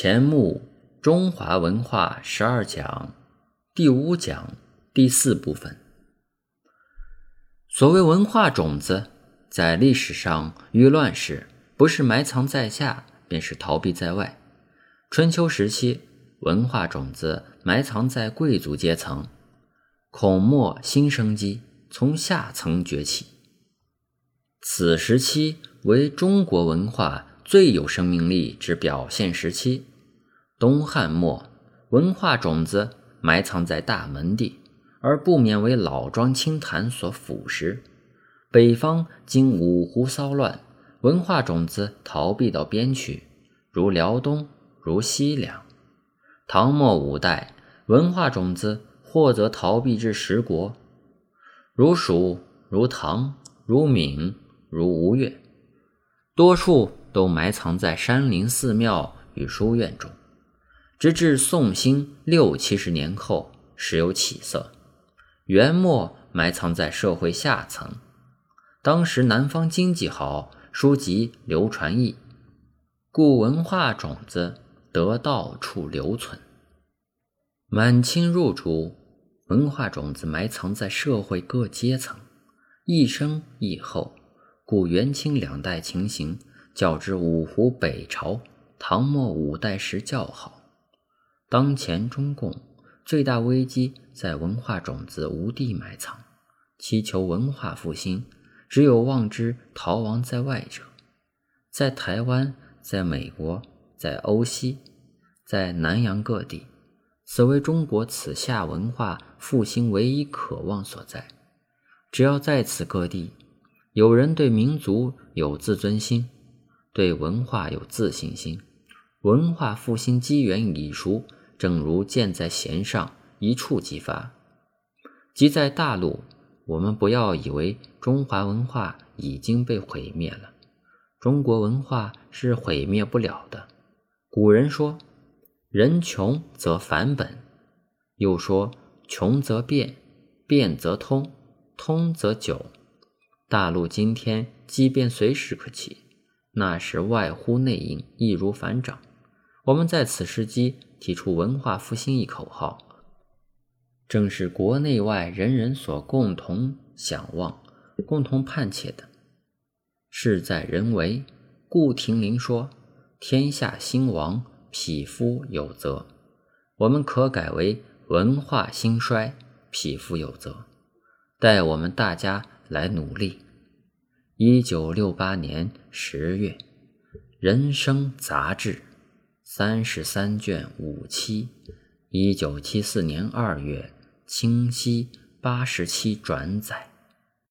前目中华文化十二讲第五讲第四部分。所谓文化种子，在历史上遇乱时，不是埋藏在下，便是逃避在外。春秋时期，文化种子埋藏在贵族阶层，孔墨新生机，从下层崛起。此时期为中国文化最有生命力之表现时期。东汉末，文化种子埋藏在大门第，而不免为老庄清谈所腐蚀。北方经五胡骚乱，文化种子逃避到边区，如辽东，如西凉。唐末五代，文化种子或则逃避至十国，如蜀，如唐，如闽。如吴越，多数都埋藏在山林寺庙与书院中，直至宋兴六七十年后时有起色。元末埋藏在社会下层，当时南方经济好，书籍流传易，故文化种子得到处留存。满清入主，文化种子埋藏在社会各阶层，一生一后。故元清两代情形较之五胡北朝、唐末五代时较好。当前中共最大危机在文化种子无地埋藏，祈求文化复兴，只有望之逃亡在外者。在台湾、在美国、在欧西、在南洋各地，此为中国此下文化复兴唯一渴望所在。只要在此各地。有人对民族有自尊心，对文化有自信心，文化复兴机缘已熟，正如箭在弦上，一触即发。即在大陆，我们不要以为中华文化已经被毁灭了，中国文化是毁灭不了的。古人说：“人穷则反本”，又说：“穷则变，变则通，通则久。”大陆今天即便随时可起，那是外乎内应，易如反掌。我们在此时机提出文化复兴一口号，正是国内外人人所共同想望、共同盼切的。事在人为，顾亭林说：“天下兴亡，匹夫有责。”我们可改为文化兴衰，匹夫有责。待我们大家。来努力。一九六八年十月，《人生》杂志三十三卷五期，一九七四年二月，清溪八十七转载。